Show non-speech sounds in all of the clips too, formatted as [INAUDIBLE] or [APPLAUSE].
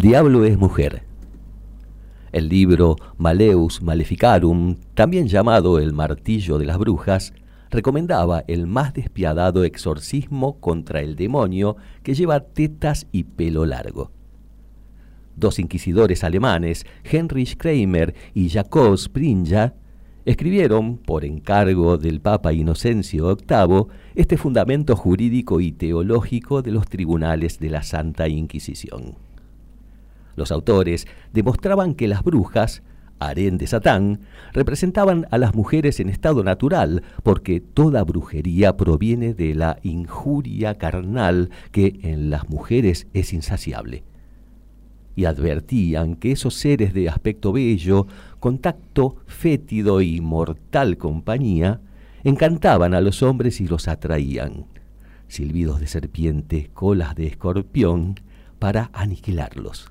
Diablo es mujer. El libro Maleus Maleficarum, también llamado El martillo de las brujas, recomendaba el más despiadado exorcismo contra el demonio que lleva tetas y pelo largo. Dos inquisidores alemanes, Heinrich Kramer y Jacob Springer, escribieron, por encargo del Papa Inocencio VIII, este fundamento jurídico y teológico de los tribunales de la Santa Inquisición. Los autores demostraban que las brujas, harén de Satán, representaban a las mujeres en estado natural, porque toda brujería proviene de la injuria carnal que en las mujeres es insaciable. Y advertían que esos seres de aspecto bello, contacto fétido y mortal compañía, encantaban a los hombres y los atraían. Silbidos de serpiente, colas de escorpión, para aniquilarlos.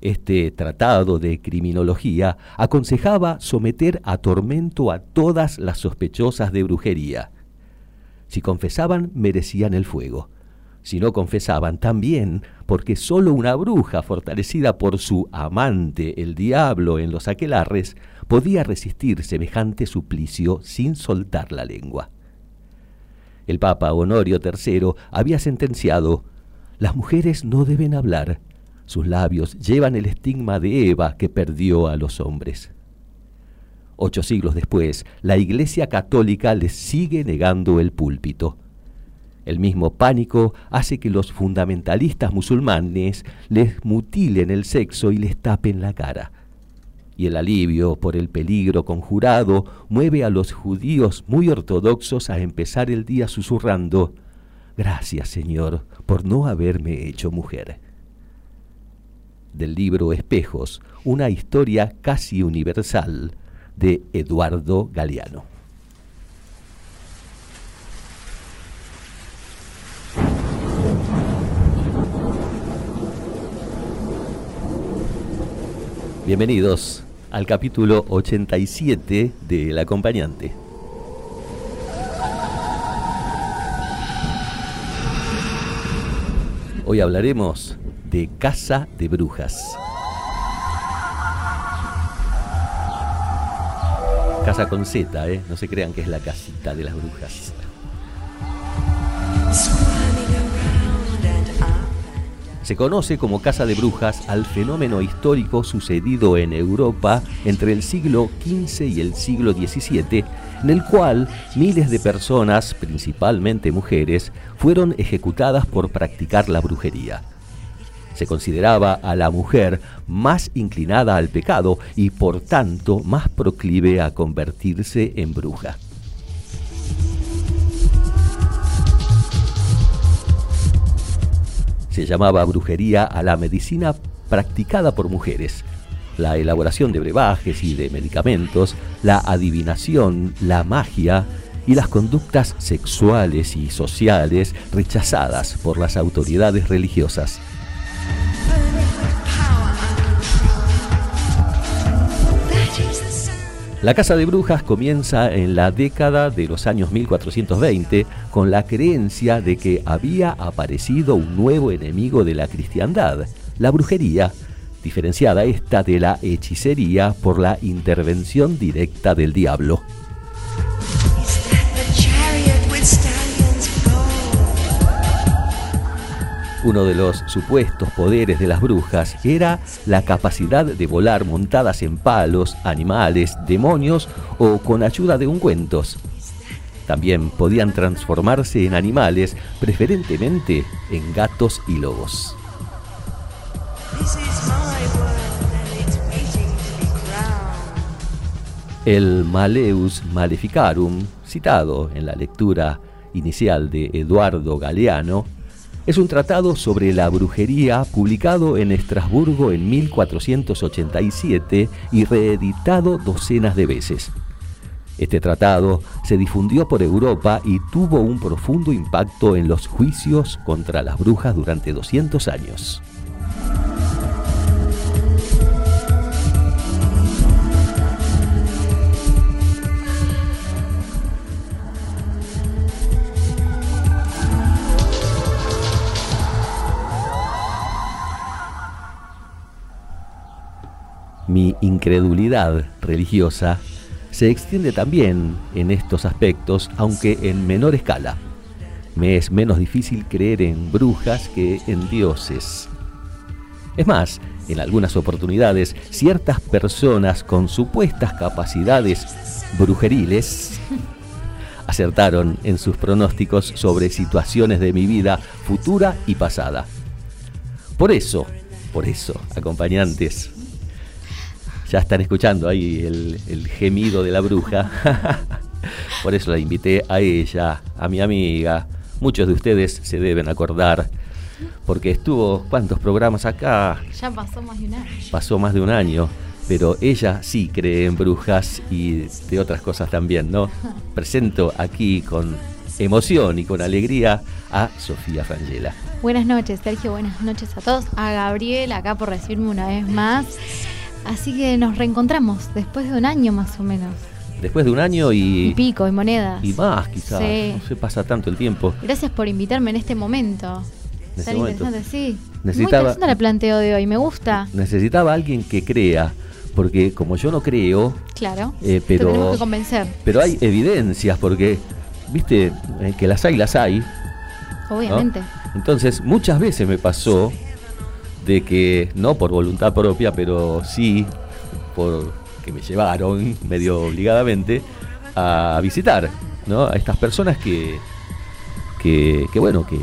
Este tratado de criminología aconsejaba someter a tormento a todas las sospechosas de brujería. Si confesaban, merecían el fuego. Si no confesaban, también, porque sólo una bruja fortalecida por su amante, el diablo, en los aquelarres, podía resistir semejante suplicio sin soltar la lengua. El Papa Honorio III había sentenciado, las mujeres no deben hablar, sus labios llevan el estigma de Eva que perdió a los hombres. Ocho siglos después, la Iglesia Católica les sigue negando el púlpito. El mismo pánico hace que los fundamentalistas musulmanes les mutilen el sexo y les tapen la cara. Y el alivio por el peligro conjurado mueve a los judíos muy ortodoxos a empezar el día susurrando, Gracias Señor por no haberme hecho mujer del libro Espejos, una historia casi universal de Eduardo Galeano. Bienvenidos al capítulo 87 de El acompañante. Hoy hablaremos de Casa de Brujas. Casa con Z, ¿eh? No se crean que es la casita de las brujas. Se conoce como Casa de Brujas al fenómeno histórico sucedido en Europa entre el siglo XV y el siglo XVII, en el cual miles de personas, principalmente mujeres, fueron ejecutadas por practicar la brujería. Se consideraba a la mujer más inclinada al pecado y por tanto más proclive a convertirse en bruja. Se llamaba brujería a la medicina practicada por mujeres, la elaboración de brebajes y de medicamentos, la adivinación, la magia y las conductas sexuales y sociales rechazadas por las autoridades religiosas. La Casa de Brujas comienza en la década de los años 1420 con la creencia de que había aparecido un nuevo enemigo de la cristiandad, la brujería, diferenciada esta de la hechicería por la intervención directa del diablo. Uno de los supuestos poderes de las brujas era la capacidad de volar montadas en palos, animales, demonios o con ayuda de ungüentos. También podían transformarse en animales, preferentemente en gatos y lobos. El Maleus Maleficarum, citado en la lectura inicial de Eduardo Galeano, es un tratado sobre la brujería publicado en Estrasburgo en 1487 y reeditado docenas de veces. Este tratado se difundió por Europa y tuvo un profundo impacto en los juicios contra las brujas durante 200 años. Incredulidad religiosa se extiende también en estos aspectos, aunque en menor escala. Me es menos difícil creer en brujas que en dioses. Es más, en algunas oportunidades, ciertas personas con supuestas capacidades brujeriles acertaron en sus pronósticos sobre situaciones de mi vida futura y pasada. Por eso, por eso, acompañantes, ya están escuchando ahí el, gemido de la bruja. [LAUGHS] Por eso la invité a ella, a mi amiga. Muchos de ustedes se deben acordar, porque estuvo, ¿cuántos programas acá? Ya pasó más de un año. Pasó más de un año, pero ella sí cree en brujas y de otras cosas también, ¿no? [LAUGHS] Presento aquí con emoción y con alegría a Sofía Frangela. Buenas noches, Sergio, buenas noches a todos. A Gabriel, acá por recibirme una vez más. Así que nos reencontramos después de un año más o menos. Después de un año y... Y pico, y monedas. Y más quizás. No se pasa tanto el tiempo. Gracias por invitarme en este momento. En este interesante, sí. Necesitaba, Muy interesante el planteo de hoy, me gusta. Necesitaba alguien que crea, porque como yo no creo... Claro, eh, pero, que convencer. Pero hay evidencias, porque, viste, eh, que las hay, las hay. Obviamente. Entonces, muchas veces me pasó de que, no por voluntad propia, pero sí por que me llevaron medio obligadamente a visitar ¿no? a estas personas que, que, bueno, que,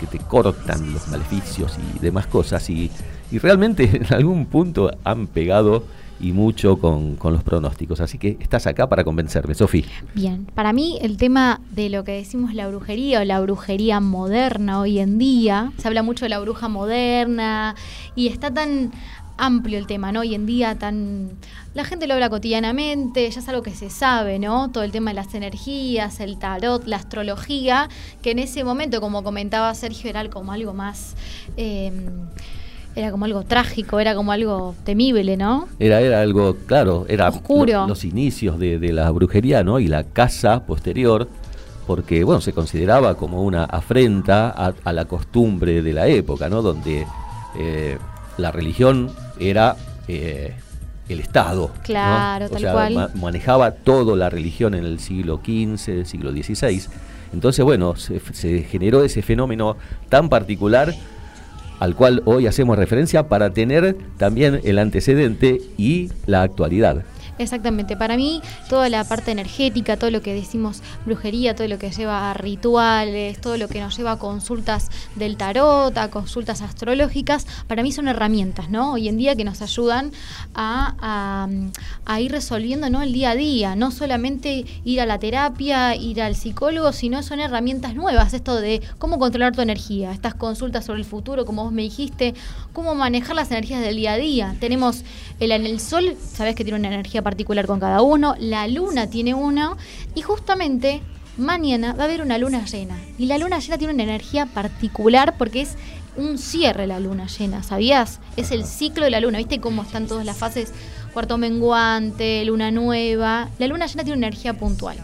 que te cortan los maleficios y demás cosas y, y realmente [LAUGHS] en algún punto han pegado y mucho con, los pronósticos. Así que estás acá para convencerme, Sofía. Bien, para mí el tema de lo que decimos la brujería o la brujería moderna hoy en día, se habla mucho de la bruja moderna y está tan amplio el tema, ¿no? Hoy en día tan la gente lo habla cotidianamente, ya es algo que se sabe, ¿no? Todo el tema de las energías, el tarot, la astrología, que en ese momento, como comentaba Sergio, era como algo más eh, era como algo trágico, era como algo temible, ¿no? Era, era algo, claro, era Oscuro. los inicios de, la brujería, ¿no? Y la casa posterior, porque, bueno, se consideraba como una afrenta a, la costumbre de la época, ¿no? Donde eh, la religión era eh, el Estado. Claro, tal cual. manejaba toda la religión en el siglo XV, siglo XVI. Entonces, bueno, se generó ese fenómeno tan particular al cual hoy hacemos referencia para tener también el antecedente y la actualidad. Exactamente, para mí toda la parte energética, todo lo que decimos brujería, todo lo que lleva a rituales, todo lo que nos lleva a consultas del tarot, a consultas astrológicas, para mí son herramientas, ¿no? Hoy en día que nos ayudan a, ir resolviendo ¿no? el día a día, no solamente ir a la terapia, ir al psicólogo, sino son herramientas nuevas, esto de cómo controlar tu energía, estas consultas sobre el futuro, como vos me dijiste, cómo manejar las energías del día a día. Tenemos el, el sol, sabes que tiene una energía particular con cada uno, la luna tiene uno y justamente mañana va a haber una luna llena. Y la luna llena tiene una energía particular porque es un cierre la luna llena, ¿sabías? Es el ciclo de la luna, ¿viste cómo están todas las fases? Cuarto menguante, luna nueva. La luna llena tiene una energía puntual.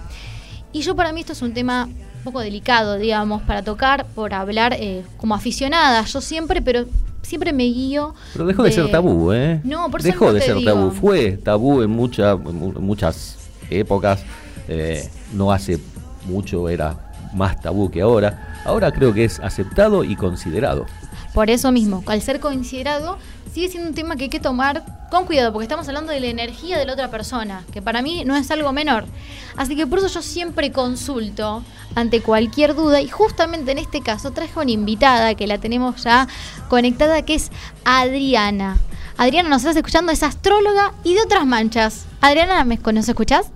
Y yo para mí esto es un tema un poco delicado, digamos, para tocar, por hablar eh, como aficionada, yo siempre, pero siempre me guío. Pero dejó de, ser tabú, ¿eh? No, por Dejó de ser tabú. Fue tabú en, muchas muchas épocas. Eh, no hace mucho era más tabú que ahora. Ahora creo que es aceptado y considerado. Por eso mismo, al ser considerado, sigue siendo un tema que hay que tomar con cuidado, porque estamos hablando de la energía de la otra persona, que para mí no es algo menor. Así que por eso yo siempre consulto ante cualquier duda y justamente en este caso traje una invitada que la tenemos ya conectada, que es Adriana. Adriana, nos estás escuchando, es astróloga y de otras manchas. Adriana, ¿me, ¿nos escuchás?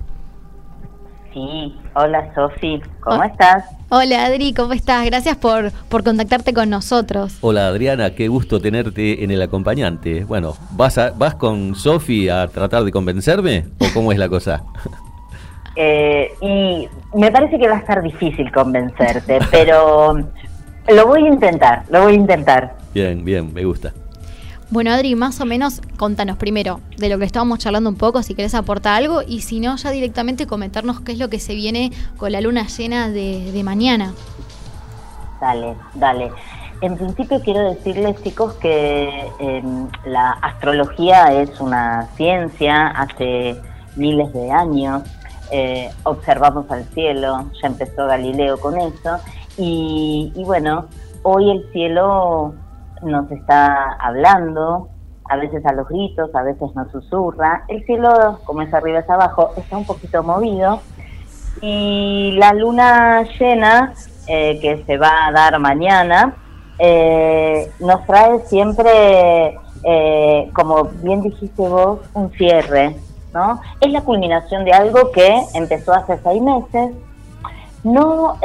Sí, hola Sofi, ¿cómo estás? Hola Adri, ¿cómo estás? Gracias por, por contactarte con nosotros. Hola Adriana, qué gusto tenerte en el acompañante. Bueno, ¿vas, a, vas con Sofi a tratar de convencerme o cómo es la cosa? [LAUGHS] Eh, y me parece que va a estar difícil convencerte, [LAUGHS] pero lo voy a intentar, lo voy a intentar. Bien, bien, me gusta. Bueno, Adri, más o menos contanos primero de lo que estábamos charlando un poco, si querés aportar algo, y si no, ya directamente comentarnos qué es lo que se viene con la luna llena de, mañana. Dale, dale. En principio quiero decirles, chicos, que em, la astrología es una ciencia, hace miles de años eh, observamos al cielo, ya empezó Galileo con eso, y bueno, hoy el cielo nos está hablando, a veces a los gritos, a veces nos susurra. El cielo, como es arriba es abajo, está un poquito movido. Y la luna llena, eh, que se va a dar mañana, eh, nos trae siempre, eh, como bien dijiste vos, un cierre. ¿no? Es la culminación de algo que empezó hace seis meses. No,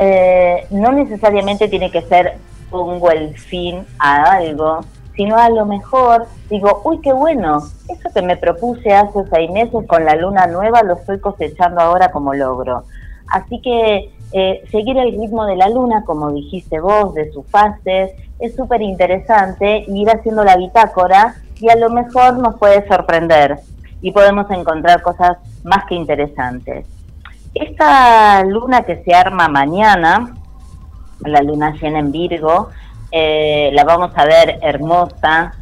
no necesariamente tiene que ser pongo el fin a algo, sino a lo mejor digo, uy, qué bueno, eso que me propuse hace seis meses con la luna nueva lo estoy cosechando ahora como logro. Así que eh, seguir el ritmo de la luna, como dijiste vos, de sus fases, es súper interesante, ir haciendo la bitácora y a lo mejor nos puede sorprender y podemos encontrar cosas más que interesantes. Esta luna que se arma mañana, la luna llena en Virgo, eh, la vamos a ver hermosa,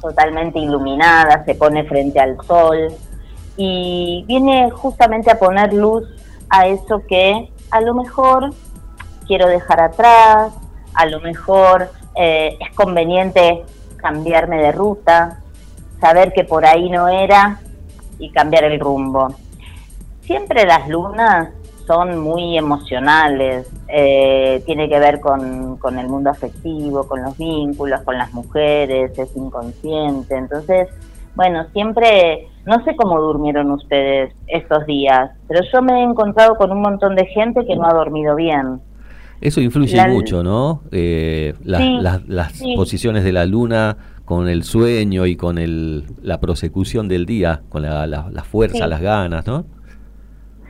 totalmente iluminada, se pone frente al sol y viene justamente a poner luz a eso que a lo mejor quiero dejar atrás, a lo mejor eh, es conveniente cambiarme de ruta, saber que por ahí no era y cambiar el rumbo. Siempre las lunas son muy emocionales, eh, tiene que ver con, con, el mundo afectivo, con los vínculos, con las mujeres, es inconsciente. Entonces, bueno, siempre, no sé cómo durmieron ustedes estos días, pero yo me he encontrado con un montón de gente que no ha dormido bien. Eso influye mucho, ¿no? Eh, las, las posiciones de la luna con el sueño y con el, la prosecución del día, con la, la, fuerza, las ganas, ¿no?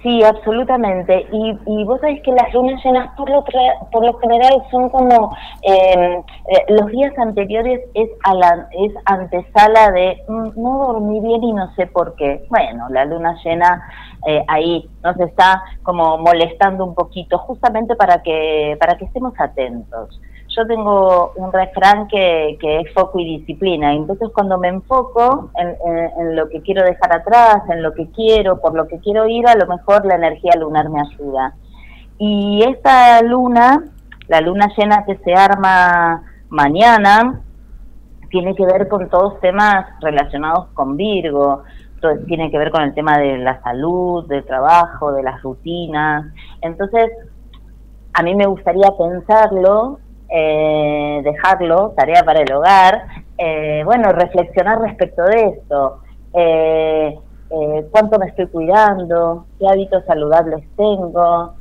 Sí, absolutamente. Y, y vos sabés que las lunas llenas por lo, por lo general son como em, eh, los días anteriores es, a la, es antesala de mm, no dormí bien y no sé por qué. Bueno, la luna llena eh, ahí nos está como molestando un poquito justamente para que, para que estemos atentos yo tengo un refrán que, es foco y disciplina. Entonces cuando me enfoco en, lo que quiero dejar atrás, en lo que quiero, por lo que quiero ir, a lo mejor la energía lunar me ayuda. Y esta luna, la luna llena que se arma mañana, tiene que ver con todos temas relacionados con Virgo, tiene que ver con el tema de la salud, del trabajo, de las rutinas. Entonces, a mí me gustaría pensarlo eh, dejarlo, tarea para el hogar, eh, bueno, reflexionar respecto de esto. Eh, cuánto me estoy cuidando, qué hábitos saludables tengo,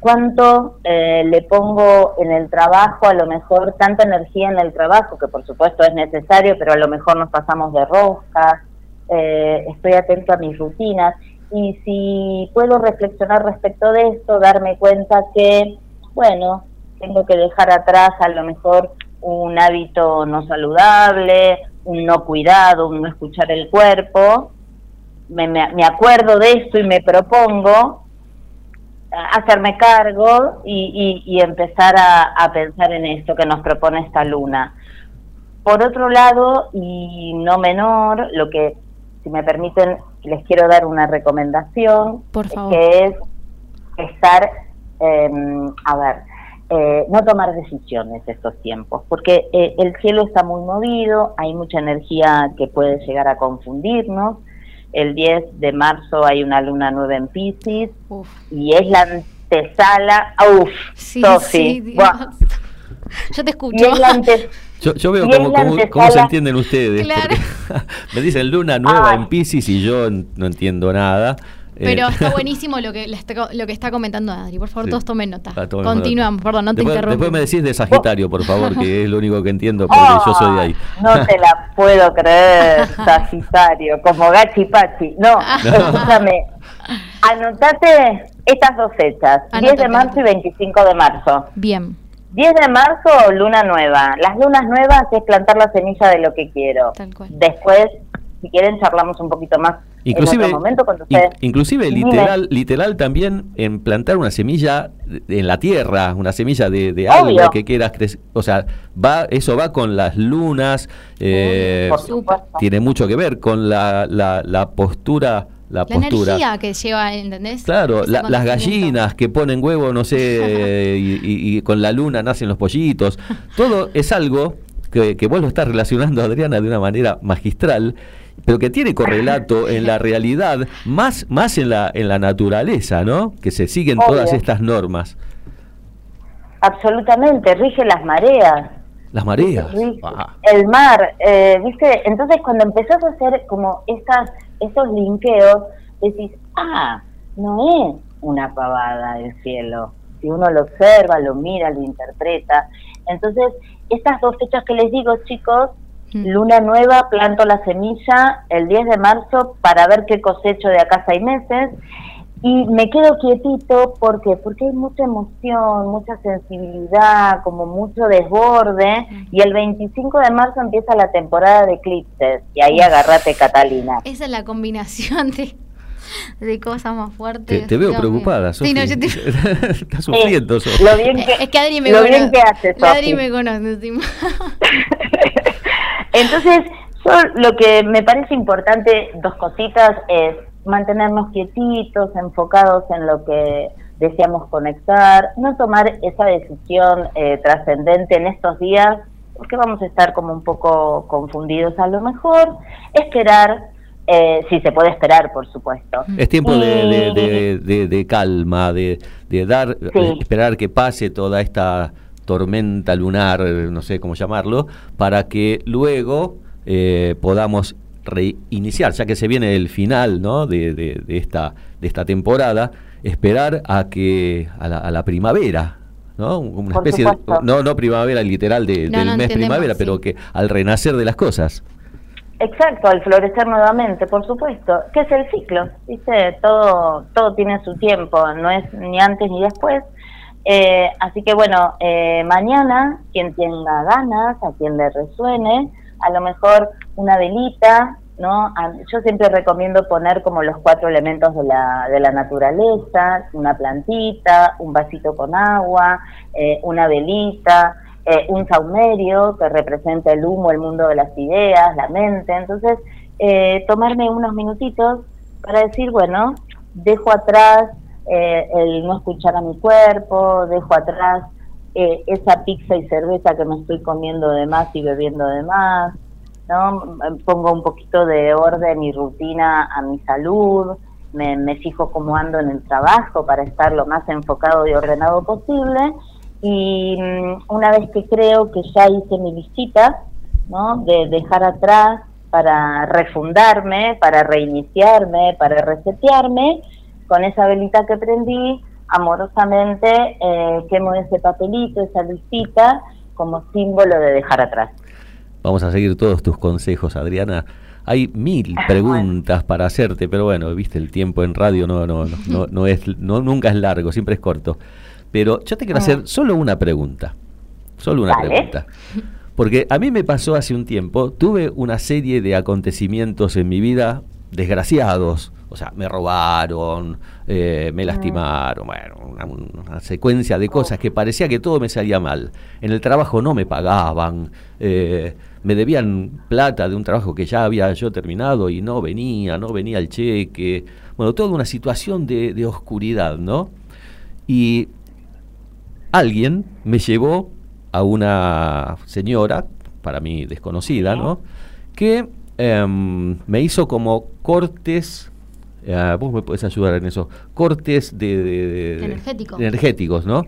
cuánto le pongo en el trabajo, a lo mejor tanta energía en el trabajo, que por supuesto es necesario, pero a lo mejor nos pasamos de rosca, estoy atento a mis rutinas, y si puedo reflexionar respecto de esto, darme cuenta que, bueno, tengo que dejar atrás a lo mejor un hábito no saludable, un no cuidado, un no escuchar el cuerpo. Me, me, acuerdo de esto y me propongo hacerme cargo y, y, empezar a, a, pensar en esto que nos propone esta luna. Por otro lado, y no menor, lo que, si me permiten, les quiero dar una recomendación, que es estar, em, a ver, eh, no tomar decisiones estos tiempos, porque eh, el cielo está muy movido, hay mucha energía que puede llegar a confundirnos. El 10 de marzo hay una luna nueva en Pisces y es la antesala. Uf, sí, Sophie, Yo te escucho. Yo, veo cómo, se entienden ustedes. [LAUGHS] me dicen luna nueva en Pisces y yo no entiendo nada. Pero eh, está [LAUGHS] buenísimo lo que, lo que está comentando Adri. Por favor, todos tomen nota. Continuamos, perdón, no te interrumpo. Después me decís de Sagitario, por favor, que es lo único que entiendo, porque yo soy de ahí. [LAUGHS] No te la puedo creer, [LAUGHS] Sagitario, como Gachi Pachi. No, escúchame. Anotate estas dos fechas, 10 de marzo y 25 de marzo. Bien. 10 de marzo, luna nueva. Las lunas nuevas es plantar la semilla de lo que quiero. Tal cual. Después, si quieren, charlamos un poquito más Inclusive, momento inclusive literal, literal también en plantar una semilla en la tierra, una semilla de, algo que quieras crecer. O sea, va, eso va con las lunas, eh, tiene mucho que ver con la, la, postura la, postura. energía que lleva, ¿entendés? Claro, las gallinas que ponen huevo, no sé, [LAUGHS] y, con la luna nacen los pollitos. Todo es algo que, que vos lo estás relacionando, Adriana, de una manera magistral pero que tiene correlato en la realidad, más, más en, la, en la naturaleza, ¿no? Que se siguen todas estas normas. Absolutamente, rige las mareas. Las mareas. El mar, eh, ¿viste? Entonces cuando empezás a hacer como estas, esos linkeos, decís, ah, no es una pavada el cielo. Si uno lo observa, lo mira, lo interpreta. Entonces, estas dos fechas que les digo, chicos, Luna nueva, planto la semilla el 10 de marzo para ver qué cosecho de acá seis meses. Y me quedo quietito porque porque hay mucha emoción, mucha sensibilidad, como mucho desborde. Y el 25 de marzo empieza la temporada de eclipses. Y ahí agarrate, Catalina. Esa es la combinación de, de cosas más fuertes. Te, veo preocupada, Sí, no, yo te... [LAUGHS] Estás sufriendo, Lo bien que, es que Adri me conoce. Adri me conoce, [LAUGHS] Entonces, lo que me parece importante, dos cositas, es mantenernos quietitos, enfocados en lo que deseamos conectar, no tomar esa decisión eh, trascendente en estos días, porque vamos a estar como un poco confundidos a lo mejor, esperar, eh, si se puede esperar, por supuesto. Es tiempo de, calma, de, dar, esperar que pase toda esta tormenta lunar, no sé cómo llamarlo, para que luego eh, podamos reiniciar, ya que se viene el final ¿no? de, de, esta, de esta temporada, esperar a que a la, primavera, ¿no? Una especie de, no, no primavera literal del mes primavera, pero que al renacer de las cosas. Exacto, al florecer nuevamente, por supuesto, que es el ciclo, ¿viste? Todo, todo tiene su tiempo, no es ni antes ni después, eh, así que bueno, eh, mañana, quien tenga ganas, a quien le resuene, a lo mejor una velita, ¿no? Yo siempre recomiendo poner como los cuatro elementos de la, de la naturaleza, una plantita, un vasito con agua, eh, una velita, un saumerio que representa el humo, el mundo de las ideas, la mente. Entonces, tomarme unos minutitos para decir, bueno, dejo atrás eh, el no escuchar a mi cuerpo, dejo atrás eh, esa pizza y cerveza que me estoy comiendo de más y bebiendo de más, ¿no? Pongo un poquito de orden y rutina a mi salud, me, me fijo cómo ando en el trabajo para estar lo más enfocado y ordenado posible. Y mm, una vez que creo que ya hice mi visita, ¿no? De dejar atrás para refundarme, para reiniciarme, para resetearme, con esa velita que prendí, amorosamente eh, quemo ese papelito, esa listita, como símbolo de dejar atrás. Vamos a seguir todos tus consejos, Adriana. Hay mil [LAUGHS] preguntas para hacerte, pero bueno, viste, el tiempo en radio no, no, no, no, es, no, nunca es largo, siempre es corto. Pero yo te quiero hacer solo una pregunta. Solo una pregunta. Porque a mí me pasó hace un tiempo, tuve una serie de acontecimientos en mi vida desgraciados, o sea, me robaron, eh, me lastimaron, bueno, una, secuencia de cosas que parecía que todo me salía mal. En el trabajo no me pagaban, eh, me debían plata de un trabajo que ya había yo terminado y no venía, no venía el cheque. Bueno, toda una situación de, de oscuridad, ¿no? Y alguien me llevó a una señora, para mí desconocida, ¿no? Que em, me hizo como cortes Ah, vos me podés ayudar en eso. Cortes de, energéticos, ¿no?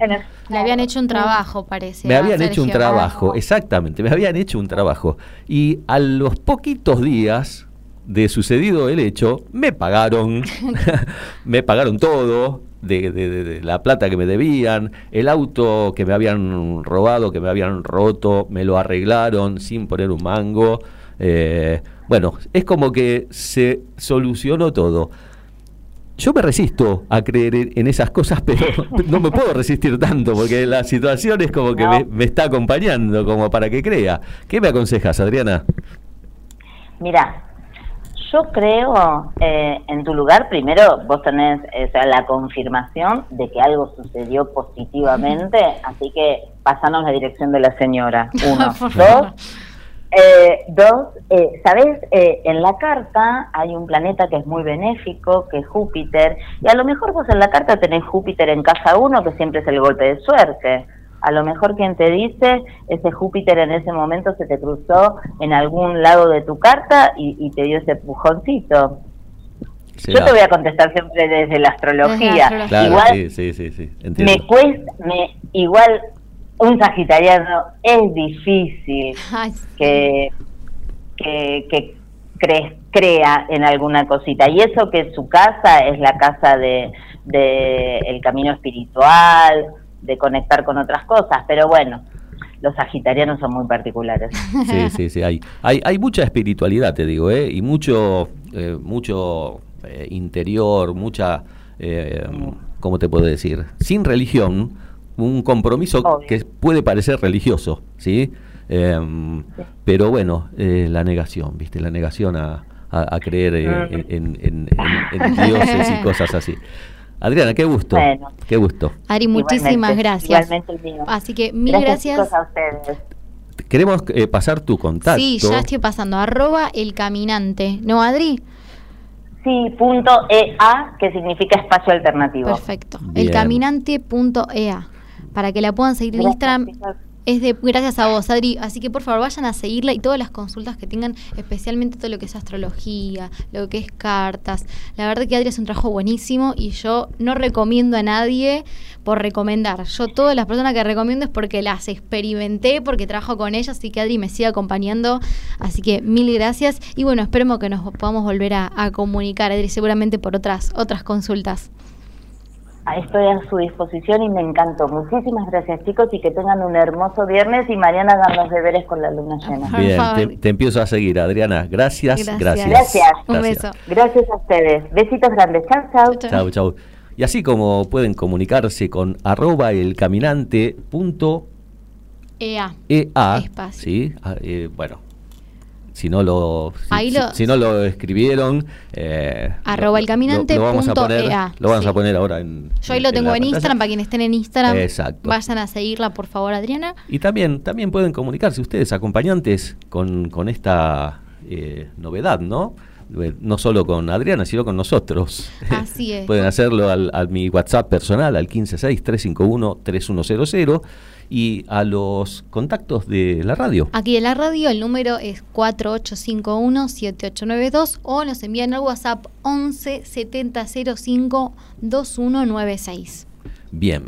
Le habían hecho un trabajo, parece. Me habían hecho un trabajo, exactamente, me habían hecho un trabajo. Y a los poquitos días de sucedido el hecho, me pagaron, [LAUGHS] [LAUGHS] me pagaron todo, de, la plata que me debían, el auto que me habían robado, que me habían roto, me lo arreglaron sin poner un mango. Eh, bueno, es como que se solucionó todo. Yo me resisto a creer en esas cosas, pero [LAUGHS] no me puedo resistir tanto porque la situación es como que me, está acompañando, como para que crea. ¿Qué me aconsejas, Adriana? Mira, yo creo eh, en tu lugar, primero vos tenés la confirmación de que algo sucedió positivamente, [LAUGHS] así que pasanos la dirección de la señora. [LAUGHS] Uno. Dos. Eh, dos, eh, sabes, eh, en la carta hay un planeta que es muy benéfico, que es Júpiter, y a lo mejor vos en la carta tenés Júpiter en casa uno, que siempre es el golpe de suerte. A lo mejor quien te dice, ese Júpiter en ese momento se te cruzó en algún lado de tu carta y, te dio ese pujoncito. Yo te voy a contestar siempre desde la astrología. igual sí, sí, sí, me cuesta, me, igual un sagitariano es difícil [LAUGHS] que, que, crea en alguna cosita. Y eso que su casa es la casa de, el camino espiritual, de conectar con otras cosas, pero bueno, los sagitarianos son muy particulares. [LAUGHS] Sí, sí, sí, hay, hay, hay mucha espiritualidad, te digo, ¿eh? y mucho, eh, mucho eh, interior, mucha, eh, ¿cómo te puedo decir? Sin religión, un compromiso que puede parecer religioso, ¿sí? Em, pero bueno, eh, la negación, ¿viste? La negación a, creer eh, en, dioses y cosas así. Adriana, qué gusto. Qué gusto. Ari, muchísimas gracias. Así que mil gracias. a ustedes. Queremos eh, pasar tu contacto. Sí, ya estoy pasando. Arroba el caminante. ¿No, Adri? Sí, punto EA, que significa espacio alternativo. Perfecto. Elcaminante.ea para que la puedan seguir en Instagram. Es de gracias a vos, Adri. Así que por favor vayan a seguirla y todas las consultas que tengan, especialmente todo lo que es astrología, lo que es cartas. La verdad que Adri es un trabajo buenísimo y yo no recomiendo a nadie por recomendar. Yo todas las personas que recomiendo es porque las experimenté, porque trabajo con ellas, así que Adri me sigue acompañando. Así que mil gracias y bueno, esperemos que nos podamos volver a, a comunicar, Adri, seguramente por otras, otras consultas. Estoy a su disposición y me encantó. Muchísimas gracias chicos y que tengan un hermoso viernes y mañana hagan los deberes con la luna llena. Bien, te, empiezo a seguir Adriana. Gracias, gracias. Gracias. Un beso. Gracias a ustedes. Besitos grandes. Chao, chao. Chao, chao. Y así como pueden comunicarse con arroba EA. EA. Sí, ah, eh, bueno, si no lo, si, no lo escribieron eh, arroba el caminante lo, vamos a poner lo vamos a poner ahora en yo ahí lo tengo en, Instagram para quienes estén en Instagram. Vayan a seguirla por favor Adriana. Y también también pueden comunicarse ustedes acompañantes con, con esta eh, novedad no no solo con Adriana, sino con nosotros. Así [LAUGHS] es. Pueden hacerlo al, a mi WhatsApp personal, al 156-351-3100 y a los contactos de la radio. Aquí de la radio el número es 4851-7892 o nos envían al WhatsApp 11 7005 2196. Bien,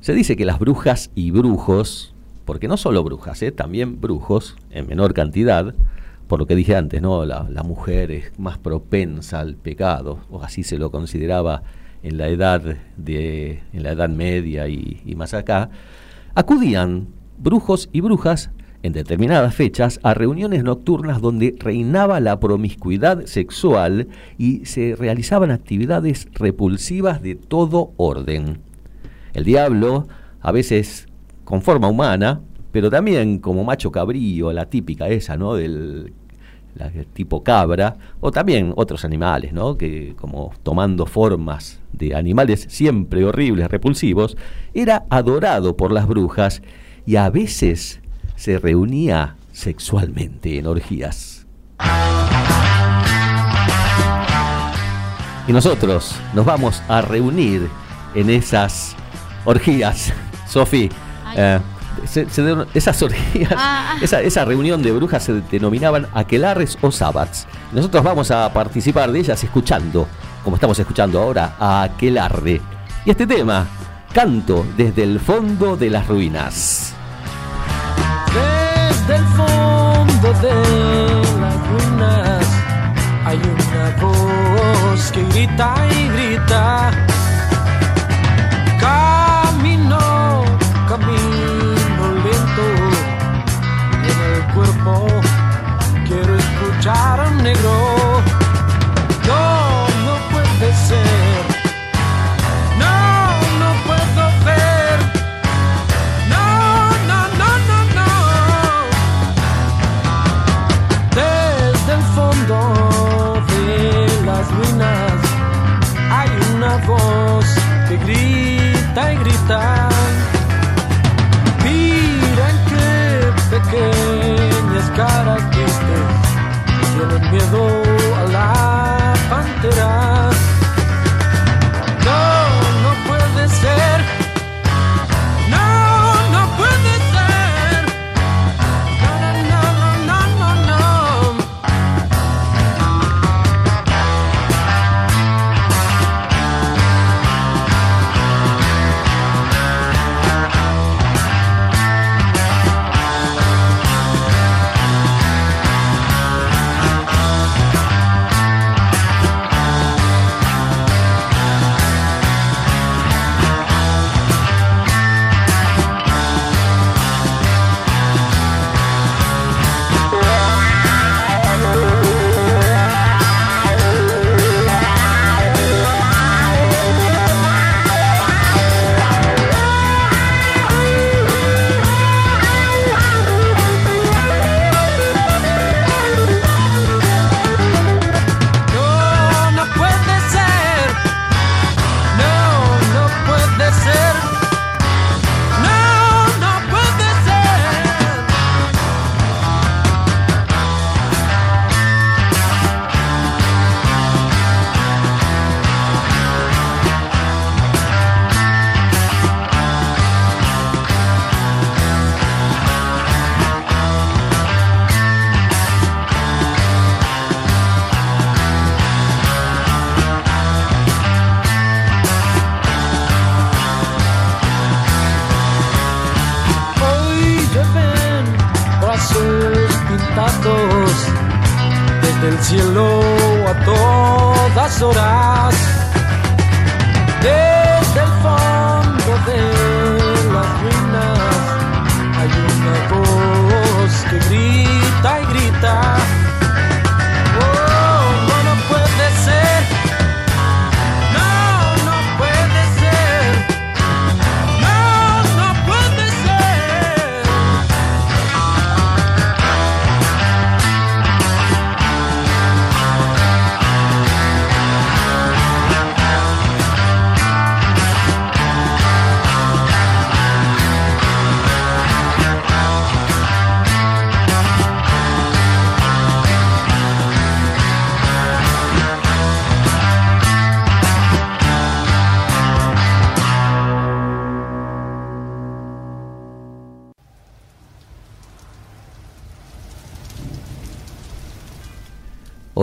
se dice que las brujas y brujos, porque no solo brujas, ¿eh? también brujos en menor cantidad, por lo que dije antes, ¿no? La, mujer es más propensa al pecado, o así se lo consideraba en la edad de, en la edad media y, y más acá, acudían brujos y brujas en determinadas fechas a reuniones nocturnas donde reinaba la promiscuidad sexual y se realizaban actividades repulsivas de todo orden. El diablo, a veces con forma humana, pero también como macho cabrío, la típica esa, ¿no? Del tipo cabra, o también otros animales, ¿no? Que como tomando formas de animales siempre horribles, repulsivos, era adorado por las brujas y a veces se reunía sexualmente en orgías. Y nosotros nos vamos a reunir en esas orgías. [LAUGHS] Sofi, esas orgías, ah, ah. esa, esa, reunión de brujas se denominaban aquelares o sabbats. Nosotros vamos a participar de ellas escuchando como estamos escuchando ahora, a Aquelarde. Y este tema, Canto desde el fondo de las ruinas. Desde el fondo de las ruinas hay una voz que grita y grita. Negro.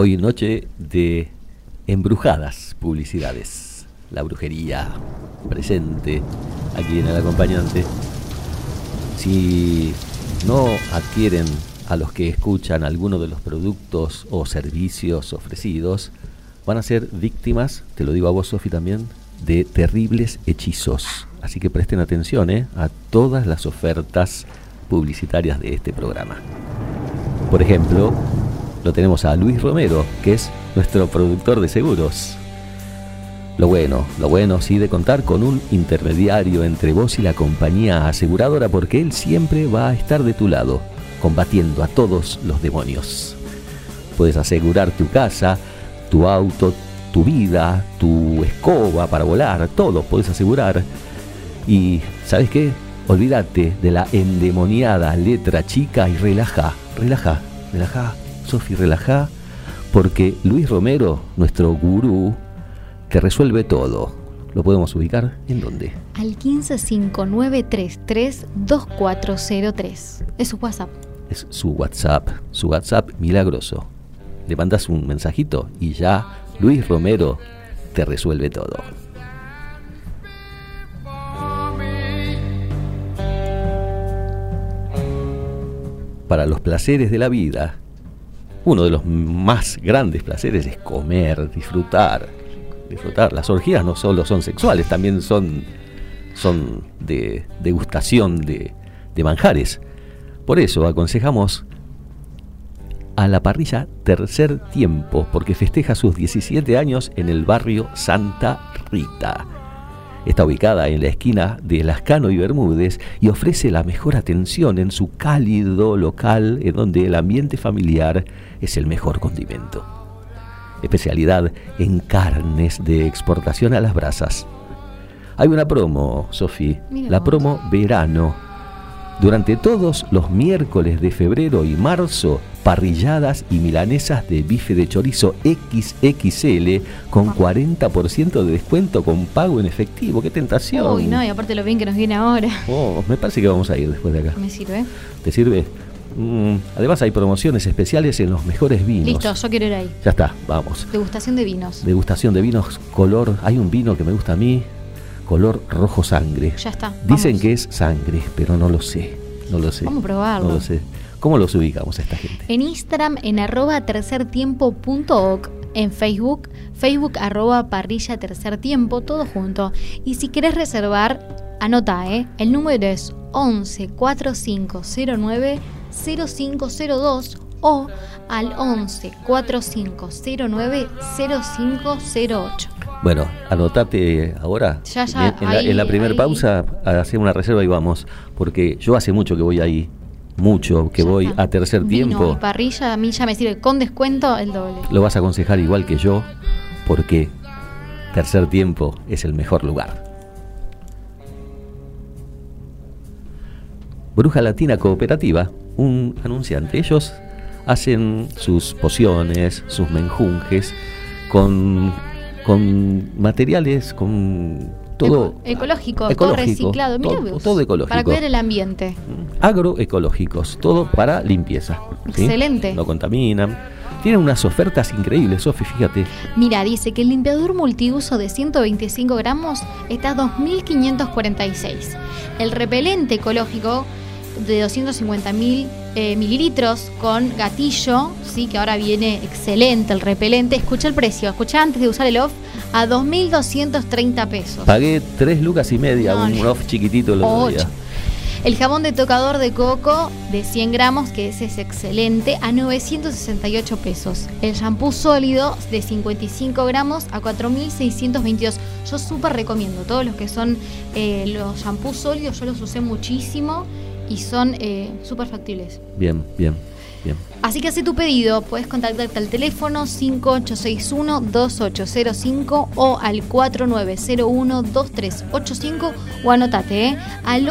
Hoy noche de embrujadas publicidades. La brujería presente aquí en el acompañante. Si no adquieren a los que escuchan alguno de los productos o servicios ofrecidos, van a ser víctimas, te lo digo a vos Sofi también, de terribles hechizos. Así que presten atención ¿eh? a todas las ofertas publicitarias de este programa. Por ejemplo, lo tenemos a Luis Romero, que es nuestro productor de seguros. Lo bueno, lo bueno sí de contar con un intermediario entre vos y la compañía aseguradora porque él siempre va a estar de tu lado, combatiendo a todos los demonios. Puedes asegurar tu casa, tu auto, tu vida, tu escoba para volar, todo puedes asegurar. Y, ¿sabes qué? Olvídate de la endemoniada letra chica y relaja, relaja, relaja, Sofi, relaja, porque Luis Romero, nuestro gurú, te resuelve todo. ¿Lo podemos ubicar en dónde? Al 1559332403. Es su WhatsApp. Es su WhatsApp, su WhatsApp milagroso. Le mandas un mensajito y ya Luis Romero te resuelve todo. Para los placeres de la vida, uno de los más grandes placeres es comer, disfrutar. Disfrutar. Las orgías no solo son sexuales, también son, son de degustación de, de manjares. Por eso aconsejamos a la parrilla Tercer Tiempo, porque festeja sus 17 años en el barrio Santa Rita. Está ubicada en la esquina de Lascano y Bermúdez y ofrece la mejor atención en su cálido local en donde el ambiente familiar es el mejor condimento. Especialidad en carnes de exportación a las brasas. Hay una promo, Sofi, la promo verano durante todos los miércoles de febrero y marzo, parrilladas y milanesas de bife de chorizo XXL con 40% de descuento con pago en efectivo. ¡Qué tentación! Uy, no, y aparte lo bien que nos viene ahora. Oh, me parece que vamos a ir después de acá. Me sirve. ¿Te sirve? Mm, además hay promociones especiales en los mejores vinos. Listo, yo quiero ir ahí. Ya está, vamos. Degustación de vinos. Degustación de vinos, color. Hay un vino que me gusta a mí, color rojo sangre. Ya está. Dicen que es sangre, pero no lo sé. No lo sé. Vamos a probarlo. No lo sé. ¿Cómo los ubicamos a esta gente? En Instagram en arroba tercertiempo.oc, en Facebook, Facebook arroba parrilla tercer tiempo, todo junto. Y si querés reservar, anota, ¿eh? El número es 11 4509 0502 o al 11 4509 0508. Bueno, anotate ahora. Ya, ya, en, la, en la primera pausa, a hacer una reserva y vamos. Porque yo hace mucho que voy ahí. Mucho que Ya voy está. a tercer Vino tiempo. y parrilla a mí ya me sirve con descuento el doble. Lo vas a aconsejar igual que yo. Porque tercer tiempo es el mejor lugar. Bruja Latina Cooperativa, un anunciante. Ellos hacen sus pociones, sus menjunjes con, con materiales, con todo Eco- ecológico, todo reciclado. Todo- vos, todo ecológico. Para cuidar el ambiente. agroecológicos, todo para limpieza. ¿sí? Excelente. No contaminan. Tienen unas ofertas increíbles, Sofi, fíjate. Mira, dice que el limpiador multiuso de 125 gramos está a 2.546. El repelente ecológico de 250 mil eh, mililitros con gatillo, sí, que ahora viene excelente el repelente. Escucha el precio, escucha antes de usar el off, a 2.230 pesos. Pagué tres lucas y media, No, un off chiquitito el otro día. El jabón de tocador de coco de 100 gramos, que ese es excelente, a 968 pesos. El shampoo sólido de 55 gramos a 4.622. Yo súper recomiendo. Todos los que son eh, los shampoos sólidos, yo los usé muchísimo y son eh, súper factibles. Bien, bien, bien. Así que hace tu pedido, puedes contactarte al teléfono 5861-2805 o al 4901-2385 o anotate ¿eh? al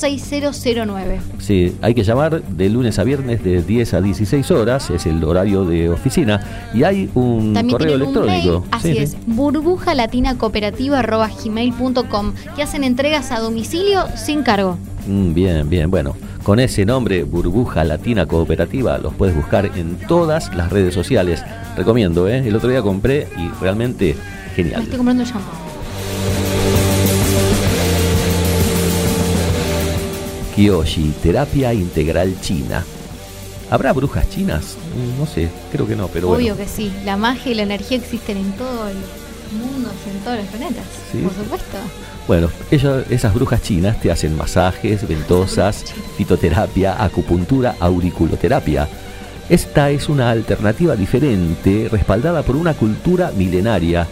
1123-856009. Sí, hay que llamar de lunes a viernes de 10 a 16 horas, es el horario de oficina, y hay un También correo un electrónico. mail, así Sí, es, sí. burbuja latina cooperativa gmail.com que hacen entregas a domicilio sin cargo. Mm, bien, bien, bueno, con ese nombre, Burbuja Latina Cooperativa, los puedes buscar en todas las redes sociales. Recomiendo, ¿eh? El otro día compré y realmente Me genial. estoy comprando shampoo. Kiyoshi, terapia integral china. ¿Habrá brujas chinas? Mm, No sé, creo que no, pero Obvio bueno. que sí, la magia y la energía existen en todo el mundo, en todos los planetas, Sí. por supuesto. Bueno, ellas- esas brujas chinas te hacen masajes, ventosas, fitoterapia, acupuntura, auriculoterapia. Esta es una alternativa diferente, respaldada por una cultura milenaria.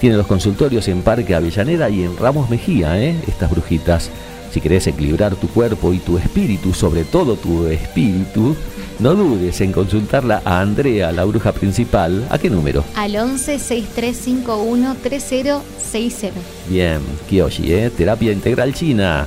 Tiene los consultorios en Parque Avellaneda y en Ramos Mejía, ¿eh? estas brujitas. Si querés equilibrar tu cuerpo y tu espíritu, sobre todo tu espíritu, no dudes en consultarla a Andrea, la bruja principal. ¿A qué número? Al 11 6351 3060. Bien, Kiyoshi, ¿eh? Terapia integral china.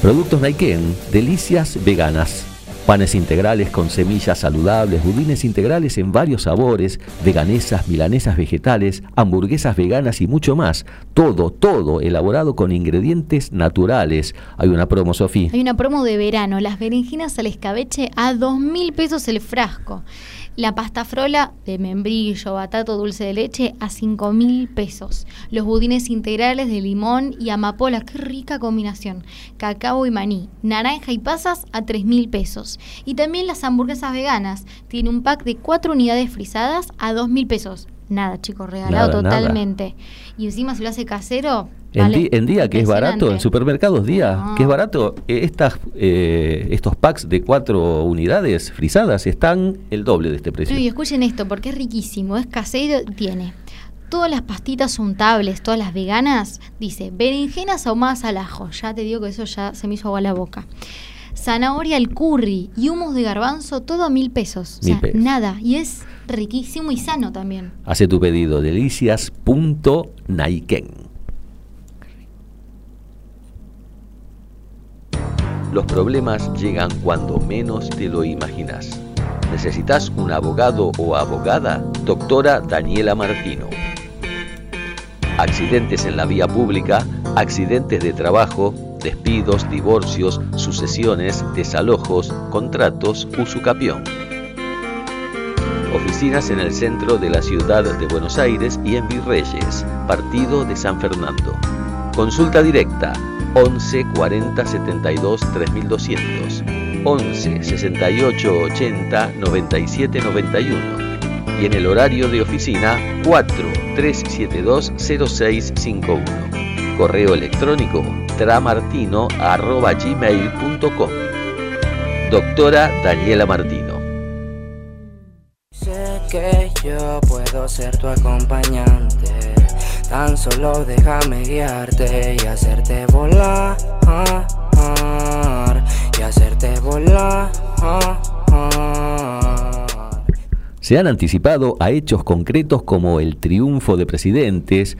Productos Naiken, delicias veganas. Panes integrales con semillas saludables, budines integrales en varios sabores, veganesas, milanesas vegetales, hamburguesas veganas y mucho más. Todo, todo elaborado con ingredientes naturales. Hay una promo, Sofía. Hay una promo de verano, las berenjenas al escabeche a dos mil pesos el frasco. La pasta frola de membrillo, batato, dulce de leche a 5 mil pesos. Los budines integrales de limón y amapola, qué rica combinación. Cacao y maní. Naranja y pasas a 3 mil pesos. Y también las hamburguesas veganas. Tiene un pack de 4 unidades frisadas a 2 mil pesos. Nada, chicos, regalado Nada, totalmente. Y encima si lo hace casero. En, vale, di- en día que es barato, en supermercados día Ah. que es barato, eh, estas, eh, estos packs de cuatro unidades frisadas están el doble de este precio. No, y escuchen esto, porque es riquísimo, es casero, tiene todas las pastitas untables, todas las veganas, dice, berenjenas ahumadas al ajo, ya te digo que eso ya se me hizo agua la boca. Zanahoria al curry y humos de garbanzo, todo a mil pesos. O sea, pesos. nada. Y es riquísimo y sano también. Hace tu pedido delicias.naiken. Los problemas llegan cuando menos te lo imaginas. ¿Necesitas un abogado o abogada? Doctora Daniela Martino. Accidentes en la vía pública, accidentes de trabajo, despidos, divorcios, sucesiones, desalojos, contratos, usucapión. Oficinas en el centro de la ciudad de Buenos Aires y en Virreyes, partido de San Fernando. Consulta directa 11 40 72 3200, 11 68 80 97 91 y en el horario de oficina 4 372 0651. Correo electrónico tramartino arroba gmail.com. Doctora Daniela Martino. Sé que yo puedo ser tu acompañante. Tan solo déjame guiarte y hacerte volar. Y hacerte volar. se han anticipado a hechos concretos como el triunfo de presidentes,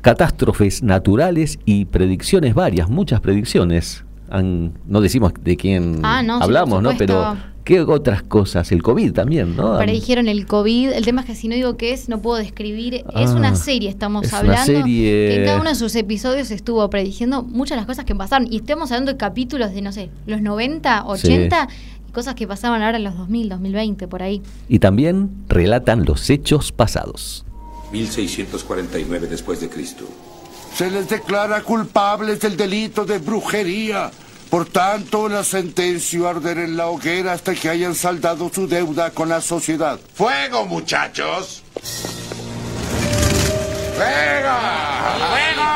catástrofes naturales y predicciones varias, muchas predicciones. Han- no decimos de quién Ah, no, hablamos, ¿no? Pero ¿qué otras cosas? El COVID también, ¿no? Predijeron el COVID. El tema es que si no digo qué es, no puedo describir. es Ah, una serie, estamos es una hablando. serie. Que en cada uno de sus episodios estuvo prediciendo muchas de las cosas que pasaron. Y estamos hablando de capítulos de, no sé, los 90, 80 y cosas que pasaban ahora en los 2000, 2020, por ahí. Y también relatan los hechos pasados. 1649 después de Cristo. Se les declara culpables del delito de brujería. Por tanto, la sentencia arder en la hoguera hasta que hayan saldado su deuda con la sociedad. ¡Fuego, muchachos! ¡Fuego! ¡Fuego!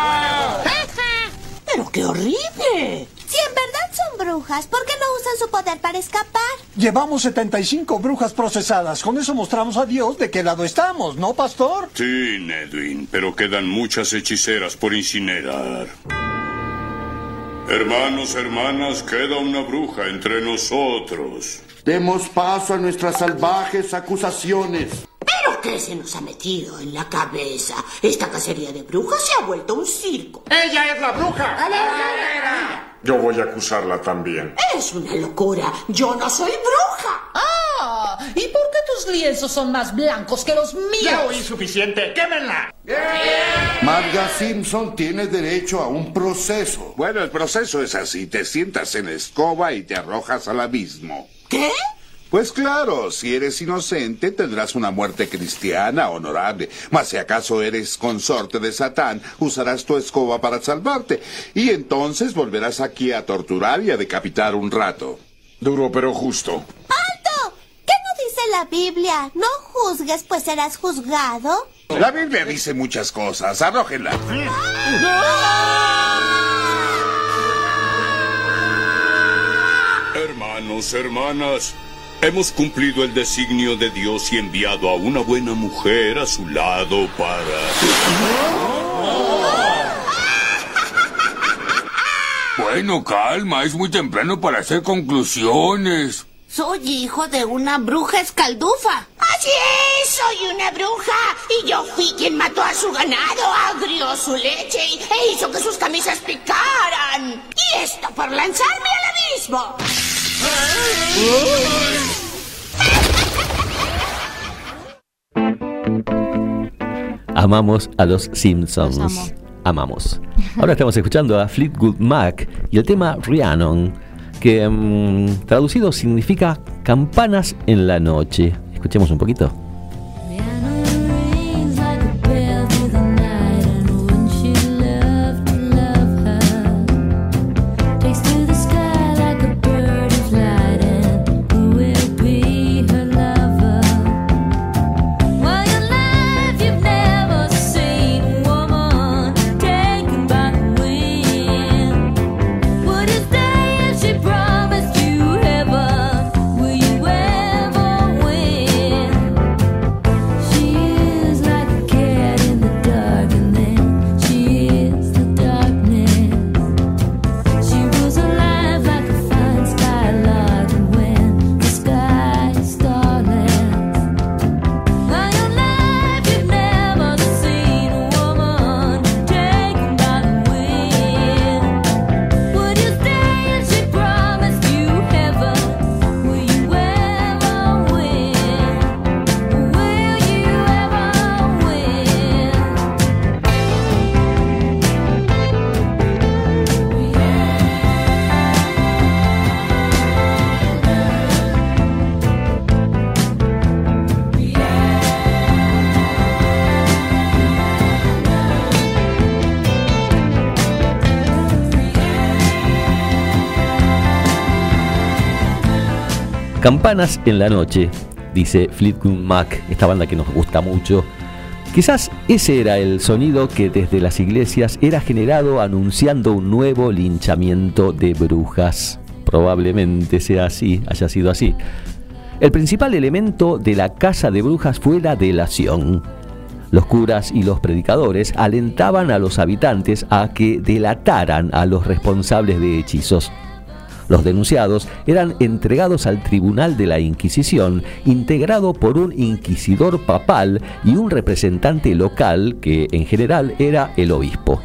¡Pero qué horrible! Si en verdad son brujas, ¿por qué no usan su poder para escapar? Llevamos 75 brujas procesadas. Con eso mostramos a Dios de qué lado estamos, ¿no, pastor? Sí, Nedwin, pero quedan muchas hechiceras por incinerar. Hermanos, hermanas, queda una bruja entre nosotros. Demos paso a nuestras salvajes acusaciones. ¿Pero qué se nos ha metido en la cabeza? Esta cacería de brujas se ha vuelto un circo. ¡Ella es la bruja! Yo voy a acusarla también. Es una locura. Yo no soy bruja. Ah, ¿y por qué tus lienzos son más blancos que los míos? Ya oí suficiente. ¡Quémenla! Marga Simpson tiene derecho a un proceso. Bueno, el proceso es así. Te sientas en la escoba y te arrojas al abismo. ¿Qué? Pues claro, si eres inocente tendrás una muerte cristiana honorable. Mas si acaso eres consorte de Satán, usarás tu escoba para salvarte. Y entonces volverás aquí a torturar y a decapitar un rato. Duro pero justo. ¡Alto! ¿Qué no dice la Biblia? No juzgues, pues serás juzgado. La Biblia dice muchas cosas. Arrójenla. Hermanos, hermanas, hemos cumplido el designio de Dios y enviado a una buena mujer a su lado para... Bueno, calma, es muy temprano para hacer conclusiones. Soy hijo de una bruja escaldufa. Así es, soy una bruja. Y yo fui quien mató a su ganado, agrió su leche y- e hizo que sus camisas picaran. Y esto por lanzarme al abismo. Amamos a los Simpsons. Los amo. Amamos. Ahora estamos escuchando a Fleetwood Mac y el tema Rhiannon, que mm, traducido significa campanas en la noche. Escuchemos un poquito. Campanas en la noche, dice Fleetwood Mac, esta banda que nos gusta mucho. Quizás ese era el sonido que desde las iglesias era generado anunciando un nuevo linchamiento de brujas. Probablemente sea así, haya sido así. El principal elemento de la casa de brujas fue la delación. Los curas y los predicadores alentaban a los habitantes a que delataran a los responsables de hechizos. Los denunciados eran entregados al Tribunal de la Inquisición, integrado por un inquisidor papal y un representante local que en general era el obispo.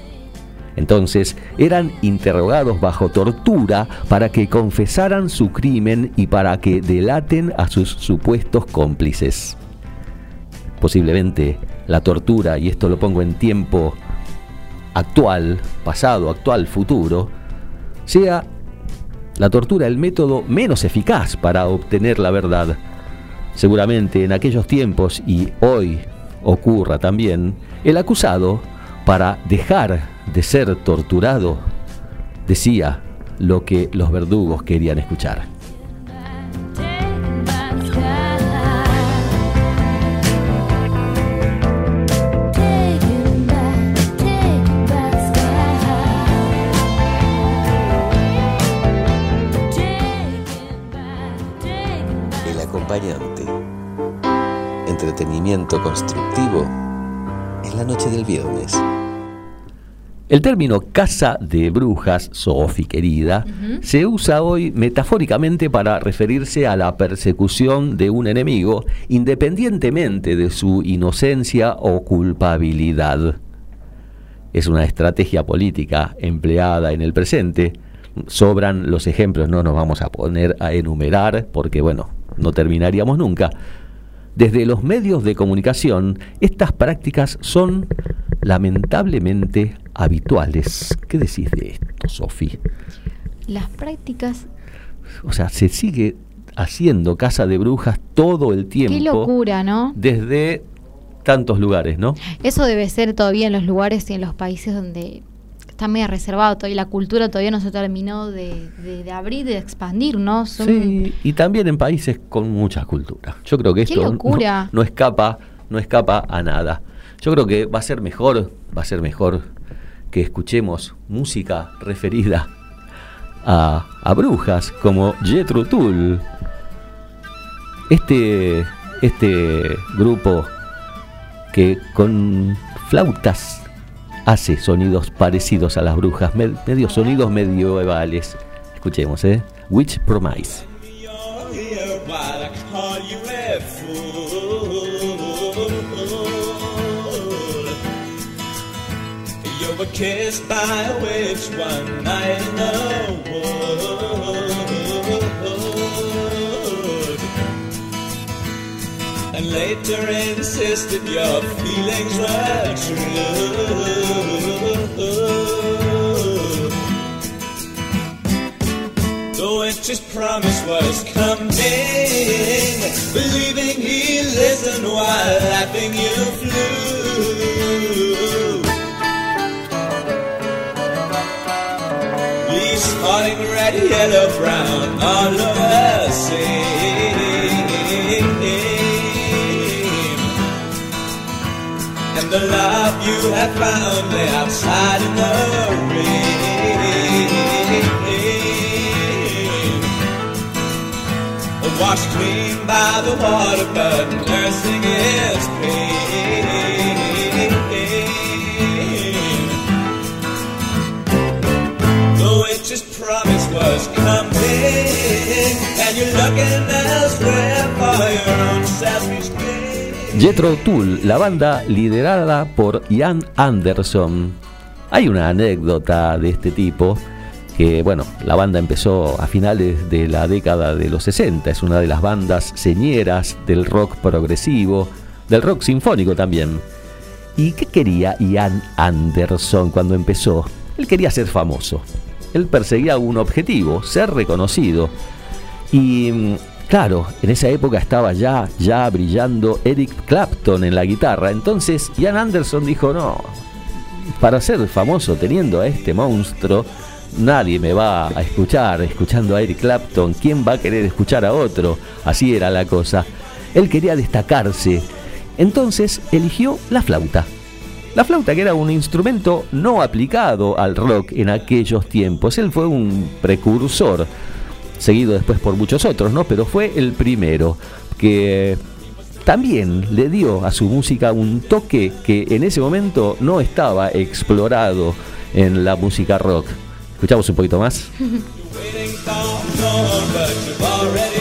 Entonces eran interrogados bajo tortura para que confesaran su crimen y para que delaten a sus supuestos cómplices. Posiblemente la tortura, y esto lo pongo en tiempo actual, pasado, actual, futuro, sea la tortura el método menos eficaz para obtener la verdad. Seguramente en aquellos tiempos y hoy ocurra también, el acusado, para dejar de ser torturado, decía lo que los verdugos querían escuchar. Acompañante. Entretenimiento constructivo en la noche del viernes. El término casa de brujas, Sofi querida, se usa hoy metafóricamente para referirse a la persecución de un enemigo, independientemente de su inocencia o culpabilidad. Es una estrategia política empleada en el presente. Sobran los ejemplos, no nos vamos a poner a enumerar porque, bueno, no terminaríamos nunca. Desde los medios de comunicación, estas prácticas son lamentablemente habituales. ¿Qué decís de esto, Sofi? Las prácticas. O sea, se sigue haciendo casa de brujas todo el tiempo. Qué locura, ¿no? Desde tantos lugares, ¿no? Eso debe ser todavía en los lugares y en los países donde está medio reservado todavía la cultura todavía no se terminó de, de, de abrir de expandir no Son- Sí, y también en países con mucha cultura. Yo creo que esto no escapa, no escapa a nada. Yo creo que va a ser mejor, va a ser mejor que escuchemos música referida a, a brujas como Jethro Tull. Este, este grupo que con flautas hace sonidos parecidos a las brujas, me- medio sonidos medievales. Escuchemos, ¿eh? Witch Promise. Were kissed by a witch one night later insisted your feelings were true. The witch's promise was coming, believing he listened while laughing you flew. Leaves falling red, yellow, brown, all over the same. And the love you have found lay outside in the rain. Washed clean by the water, but nursing its pain. The witch's promise was coming, and you're looking elsewhere for your own selfish gain. Jethro Tull, la banda liderada por Ian Anderson. Hay una anécdota de este tipo que, bueno, la banda empezó a finales de la década de los 60, es una de las bandas señeras del rock progresivo, del rock sinfónico también. ¿Y qué quería Ian Anderson cuando empezó? Él quería ser famoso. Él perseguía un objetivo, ser reconocido. Y mm, claro, en esa época estaba ya, ya brillando Eric Clapton en la guitarra. Entonces Ian Anderson dijo, no, para ser famoso teniendo a este monstruo, nadie me va a escuchar escuchando a Eric Clapton. ¿Quién va a querer escuchar a otro? Así era la cosa. Él quería destacarse. Entonces eligió la flauta. La flauta que era un instrumento no aplicado al rock en aquellos tiempos. Él fue un precursor, seguido después por muchos otros, ¿no? Pero fue el primero que también le dio a su música un toque que en ese momento no estaba explorado en la música rock. Escuchamos un poquito más. [LAUGHS]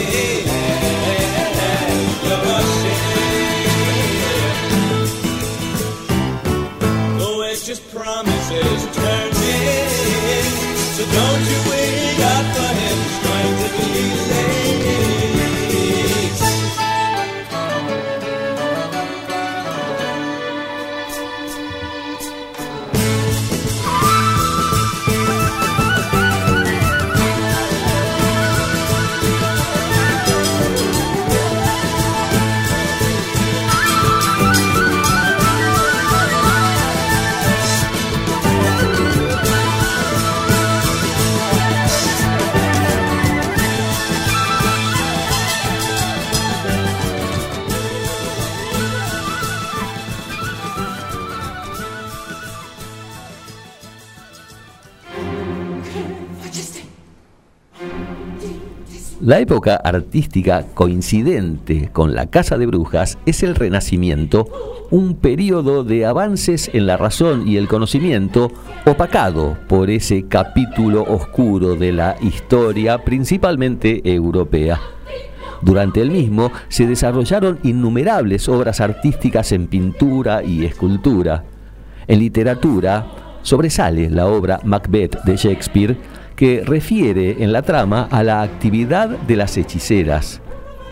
La época artística coincidente con la Casa de Brujas es el Renacimiento, un periodo de avances en la razón y el conocimiento opacado por ese capítulo oscuro de la historia principalmente europea. Durante el mismo se desarrollaron innumerables obras artísticas en pintura y escultura. En literatura sobresale la obra Macbeth de Shakespeare, que refiere en la trama a la actividad de las hechiceras.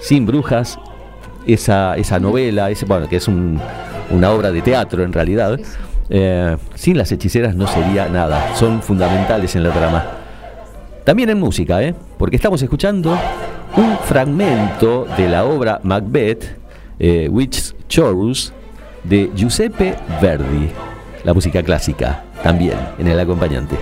Sin brujas, esa, esa novela, ese, bueno, que es un- una obra de teatro en realidad, eh, sin las hechiceras no sería nada, son fundamentales en la trama. También en música, ¿eh? porque estamos escuchando un fragmento de la obra Macbeth, eh, Witch's Chorus, de Giuseppe Verdi, la música clásica, también en el acompañante.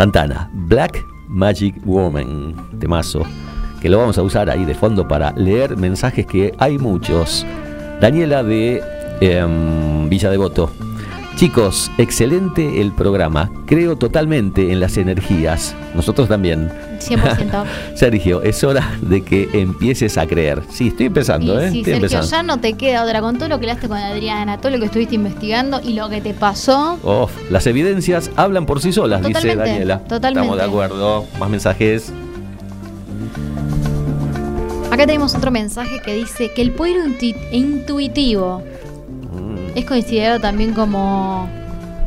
Santana, Black Magic Woman, temazo, que lo vamos a usar ahí de fondo para leer mensajes que hay muchos. Daniela de em, Villa Devoto. Chicos, excelente el programa. Creo totalmente en las energías. Nosotros también. 100%. [LAUGHS] Sergio, es hora de que empieces a creer. Sí, estoy empezando, Y ¿eh? sí, estoy Sergio, empezando. ya no te queda otra. Con todo lo que hablaste con Adriana, todo lo que estuviste investigando y lo que te pasó, Oh, las evidencias hablan por sí solas, dice Daniela. totalmente. Estamos de acuerdo. Más mensajes. acá tenemos otro mensaje que dice que el poder intu- intuitivo Mm. es considerado también como...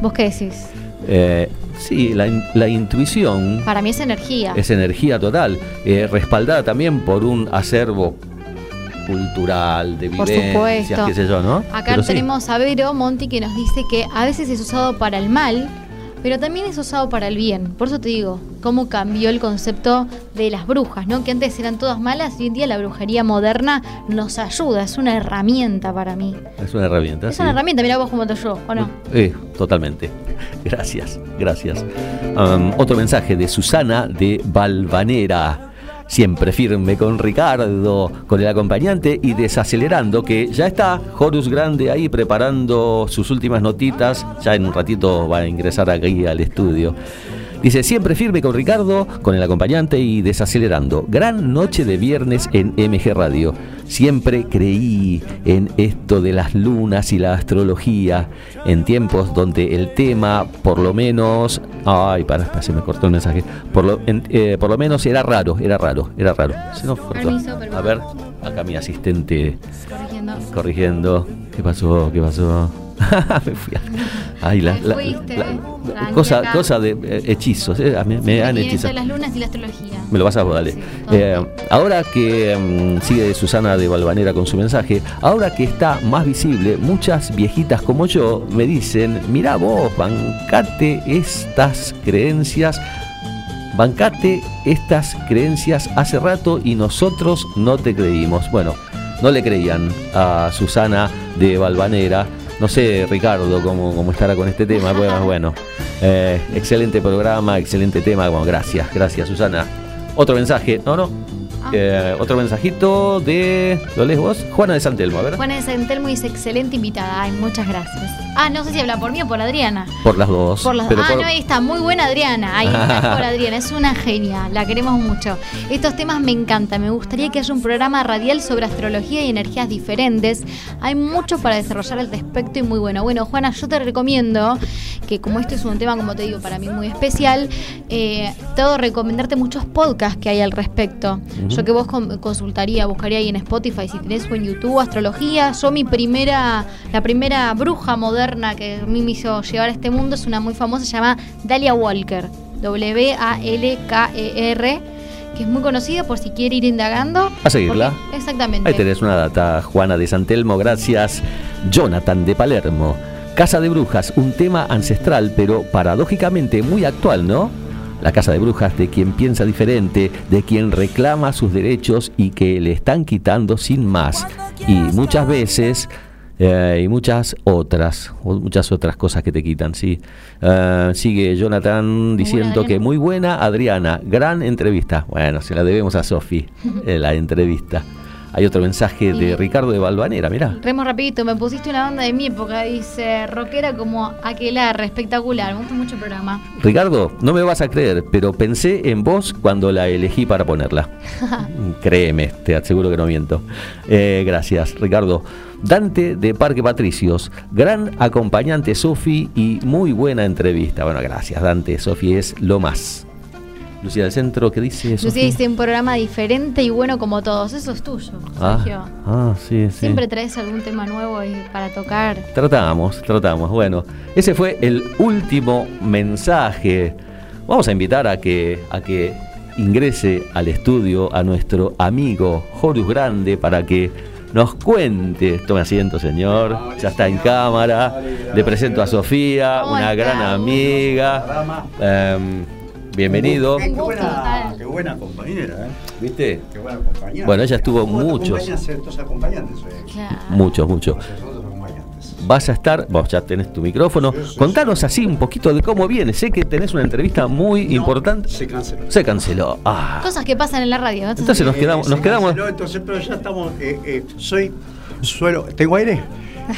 ¿Vos qué decís? Eh, sí, la, la intuición Para mí es energía. es energía total, eh, respaldada también por un acervo cultural, de Por vivencias, supuesto. qué sé yo, ¿no? Acá Pero sí, tenemos a Vero Monti que nos dice que a veces es usado para el mal, pero también es usado para el bien. Por eso te digo, cómo cambió el concepto de las brujas, ¿no? Que antes eran todas malas y hoy en día la brujería moderna nos ayuda, es una herramienta para mí. es una herramienta. Es sí. una herramienta, mira vos cómo te yo, ¿o no? Eh, totalmente. Gracias, gracias. Um, otro mensaje de Susana de Valvanera. Siempre firme con Ricardo, con el acompañante y desacelerando, que ya está Horus Grande ahí preparando sus últimas notitas. Ya en un ratito va a ingresar aquí al estudio. Dice, siempre firme con Ricardo, con el acompañante y desacelerando. Gran noche de viernes en MG Radio. Siempre creí en esto de las lunas y la astrología, en tiempos donde el tema, por lo menos... Ay, para, para, se me cortó el mensaje. Por lo, en- eh, por lo menos era raro, era raro, era raro. Se nos cortó. A ver, acá mi asistente Corrigiendo. corrigiendo. ¿Qué pasó? ¿Qué pasó? [LAUGHS] me fui a- Ay, la, Me la- fuiste, la-. Tranqui cosa, cosa de eh, hechizos. eh, mí me han hechizado. las lunas y la astrología. Me lo vas a dale. Eh, ahora que mm, sigue Susana de Valvanera con su mensaje, ahora que está más visible, muchas viejitas como yo me dicen, mira vos, bancate estas creencias, bancate estas creencias hace rato y nosotros no te creímos. Bueno, no le creían a Susana de Valvanera. No sé, Ricardo, cómo, cómo estará con este tema. Bueno, bueno. Eh, excelente programa, excelente tema. Bueno, gracias, gracias, Susana. Otro mensaje, no, no. Eh, otro mensajito de. ¿Lo lees vos? Juana de Santelmo, a ver. Juana de Santelmo dice excelente invitada. Ay, muchas gracias. Ah, no sé si habla por mí o por Adriana. Por las dos. Por las- ah, por- no, ahí está, muy buena Adriana. Ahí está por [LAUGHS] Adriana, es una genia, la queremos mucho. Estos temas me encantan, me gustaría que haya un programa radial sobre astrología y energías diferentes. Hay mucho para desarrollar al respecto y muy bueno. Bueno, Juana, yo te recomiendo que como este es un tema, como te digo, para mí muy especial, eh, todo recomendarte muchos podcasts que hay al respecto. Yo que vos con- consultaría, buscaría ahí en Spotify, si tenés o en YouTube, astrología. Yo mi primera, la primera bruja moderna que a mí me hizo llegar a este mundo es una muy famosa, se llama Dalia Walker. W-A-L-K-E-R, E que es muy conocida por si quiere ir indagando. A seguirla. Porque- exactamente. Ahí tenés una data, Juana de Santelmo, gracias. Jonathan de Palermo. Casa de Brujas, un tema ancestral, pero paradójicamente muy actual, ¿no? La Casa de Brujas de quien piensa diferente, de quien reclama sus derechos y que le están quitando sin más. Y muchas veces, eh, y muchas otras, muchas otras cosas que te quitan, sí. Eh, sigue Jonathan diciendo que muy buena Adriana, gran entrevista. Bueno, se la debemos a Sofi, [LAUGHS] eh, la entrevista. Hay otro mensaje de Ricardo de Balvanera, mirá. Remo rapidito, me pusiste una banda de mi época, dice rockera como Aquelarre, espectacular, me gusta mucho el programa. Ricardo, no me vas a creer, pero pensé en vos cuando la elegí para ponerla. [LAUGHS] Créeme, te aseguro que no miento. Gracias, Ricardo. Dante de Parque Patricios, gran acompañante Sofi y muy buena entrevista. Bueno, gracias, Dante. Sofi es lo más. Lucía del Centro, ¿qué dice Lucía Sofi? dice un programa diferente y bueno como todos, eso es tuyo, Sergio. Ah, ah, sí, sí. Siempre traes algún tema nuevo y para tocar. Tratamos, tratamos. Bueno, ese fue el último mensaje. Vamos a invitar a que, a que ingrese al estudio a nuestro amigo Horus Grande para que nos cuente. Tome asiento, señor. Ya está en cámara. Le presento a Sofía, una gran amiga. Em, bienvenido. Qué, buena, qué buena compañera, ¿eh? ¿Viste? Qué buena compañera. Bueno, ella estuvo ¿Cómo te muchos. acompañantes? eh? Muchos, muchos. Vas a estar, vos ya tenés tu micrófono, contanos así un poquito de cómo viene. Sé que tenés una entrevista muy importante. Se canceló. Se canceló. Ah. Cosas que pasan en la radio. ¿no? Entonces nos quedamos, nos Se quedamos. canceló, entonces, pero ya estamos. eh, eh, soy. Suelo. ¿Tengo aire? [LAUGHS]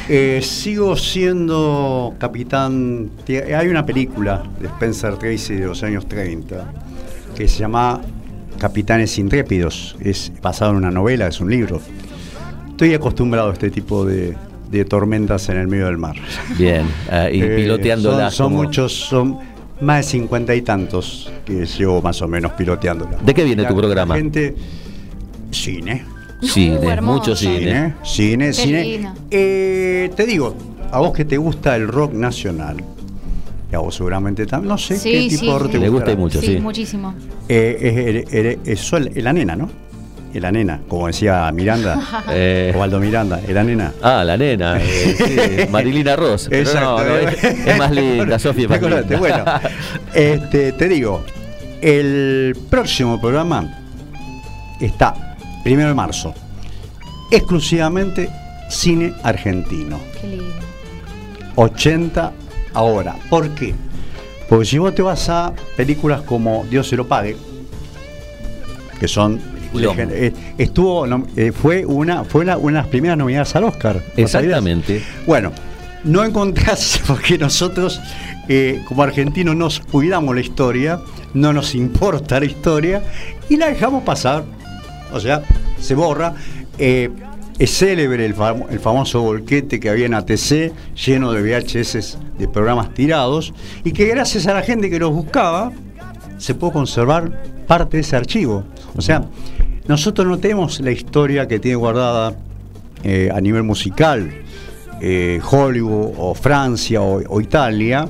Eh, sigo siendo capitán. Hay una película de Spencer Tracy de los años 30 que se llama Capitanes Intrépidos. Es basado en una novela, es un libro. Estoy acostumbrado a este tipo de, de tormentas en el medio del mar. Bien, ah, y Eh, piloteándola. Son, son como- muchos, son más de cincuenta y tantos que llevo más o menos piloteándola. ¿De qué viene La- tu programa? la gente, cine. Cine, hermoso. mucho cine. Cine, cine. lindo. Eh, te digo, a vos que te gusta el rock nacional, y a vos seguramente también, no sé Sí, qué sí, tipo de rock sí. te Le gusta gustará. y mucho, Sí, sí. muchísimo. Eh, sol- la nena, ¿no? La nena, como decía Miranda, [LAUGHS] Eh, Osvaldo Miranda, la nena. ah, la nena, eh, sí, [LAUGHS] Marilina Ross. Pero Exacto. no, no, es, es más linda, Sofía. más linda. Bueno, [LAUGHS] este, te digo, el próximo programa está, primero de marzo, exclusivamente cine argentino. Qué lindo. 80 ahora. ¿Por qué? Porque si vos te vas a películas como Dios se lo pague, que son Eh, estuvo eh, fue una fue una, una de las primeras nominadas al Oscar. Exactamente. Bueno, no encontrás, [LAUGHS] porque nosotros eh, como argentinos nos cuidamos la historia, no nos importa la historia y la dejamos pasar. O sea, se borra. Es célebre el, famo- el famoso volquete que había en ATC, lleno de VHS de programas tirados, y que gracias a la gente que los buscaba, se puede conservar parte de ese archivo. O sea, nosotros no tenemos la historia que tiene guardada eh, a nivel musical eh, Hollywood o Francia o, o Italia,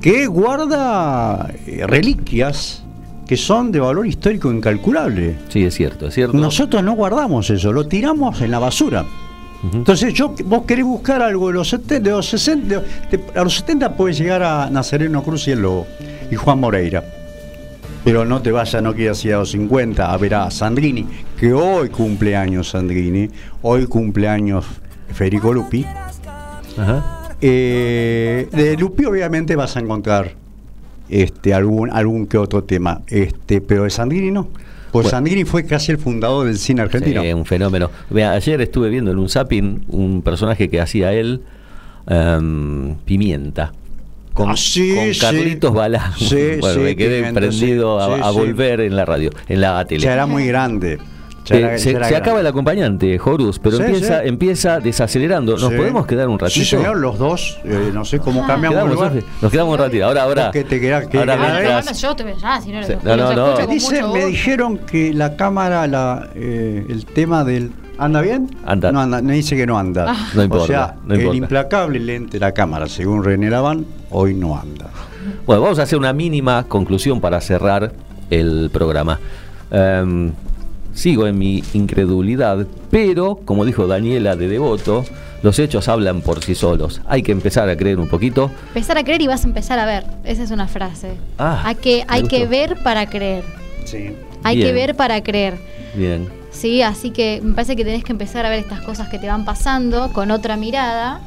que guarda eh, reliquias que son de valor histórico incalculable. Sí, es cierto, es cierto. Nosotros no guardamos eso, lo tiramos en la basura. Entonces, yo, vos querés buscar algo de los 70, de los 60, de- de- a los 70 puedes llegar a Nazareno Cruz y el Lobo y Juan Moreira. Pero no te vayas, no quieras ir a los 50 a ver a Sandrini, que hoy cumple años Sandrini, hoy cumple años Federico Lupi. Ajá. Eh, de Lupi obviamente vas a encontrar este algún algún que otro tema, este, pero de Sandrini no. Pues Bueno. Sandrini fue casi el fundador del cine argentino. Sí, un fenómeno. Vea, ayer estuve viendo en un zapping un personaje que hacía él, em, Pimienta. Con, Ah, sí, con sí. Carlitos Balá. Sí, [LAUGHS] bueno, sí, me quedé Pimienta, prendido sí, a, sí, a sí. volver en la radio, en la tele. Ya era muy grande. Eh, era- se acaba el acompañante, Horus, pero Sí, empieza, sí. empieza desacelerando. ¿Nos Sí. podemos quedar un ratito? Sí, señor, los dos. eh, no sé cómo Ah. cambiamos Quedamos, lugar. Nos quedamos un ratito. Ahora, ahora. Que te quedás- que- ahora Ah, mientras- no, yo te si no, no, no, me dijeron que la cámara, la, eh, el tema del. ¿Anda bien? Anda. No anda, me dice que no anda. Ah. No importa, O sea, no el implacable lente de la cámara, según René Laván, hoy no anda. Bueno, vamos a hacer una mínima conclusión para cerrar el programa. Em, sigo en mi incredulidad, pero como dijo Daniela de Devoto, los hechos hablan por sí solos. Hay que empezar a creer un poquito. Empezar a creer y vas a empezar a ver. Esa es una frase. Ah, hay que, hay que ver para creer. Sí. Hay Bien. que ver para creer. Bien. Sí, así que me parece que tenés que empezar a ver estas cosas que te van pasando con otra mirada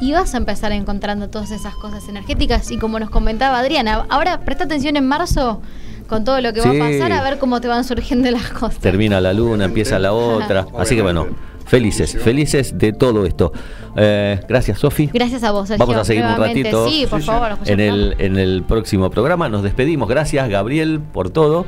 y vas a empezar encontrando todas esas cosas energéticas y como nos comentaba Adriana, ahora presta atención en marzo con todo lo que va a pasar a ver cómo te van surgiendo las cosas. Termina la luna, empieza la otra. [LAUGHS] Así que bueno, felices, felices de todo esto. Eh, gracias, Sofi. Gracias a vos, Sergio. Vamos a seguir un ratito Sí, por favor. lo en el, en el próximo programa. Nos despedimos. Gracias, Gabriel, por todo.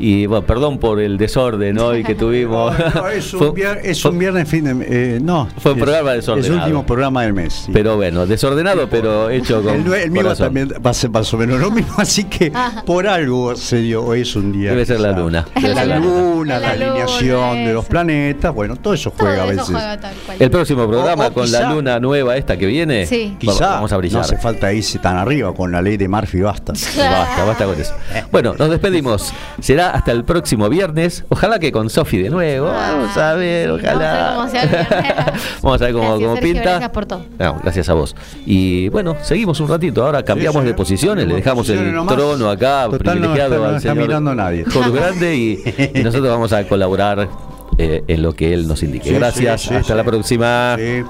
Y bueno, perdón por el desorden hoy que tuvimos. No, [LAUGHS] es, Fue- un vier- es un viernes fin de eh, no Fue un es- programa Es desordenado. el último programa del mes. sí. Pero bueno, desordenado, pero hecho con el, el mío corazón. también va a ser más o menos lo mismo, [LAUGHS] así que por algo se dio. Hoy es un día. Debe ser la luna. Es Debe La ser la luna. Es la, alineación de los planetas, bueno, todo eso Todo juega a veces. juega tal cual. El próximo programa O- o con quizá- la luna nueva esta que viene. Sí. Quizá vamos a no brillar. hace falta irse tan arriba con la ley de Murphy, basta. Basta, basta con eso. [LAUGHS] Bueno, nos despedimos. Será hasta el próximo viernes. Ojalá que con Sofi de nuevo. Vamos a ver, ojalá. Vamos a ver cómo se hace. [LAUGHS] Vamos a ver cómo, pinta. gracias por todo. No, gracias a vos. Y bueno, seguimos un ratito. Ahora cambiamos sí. de posiciones, le dejamos Posiciones el nomás. trono acá Total, privilegiado está- no al está señor mirando nadie. Grande y, y nosotros vamos a colaborar eh, en lo que él nos indique. Sí, Gracias, sí, sí, hasta la próxima. Sí.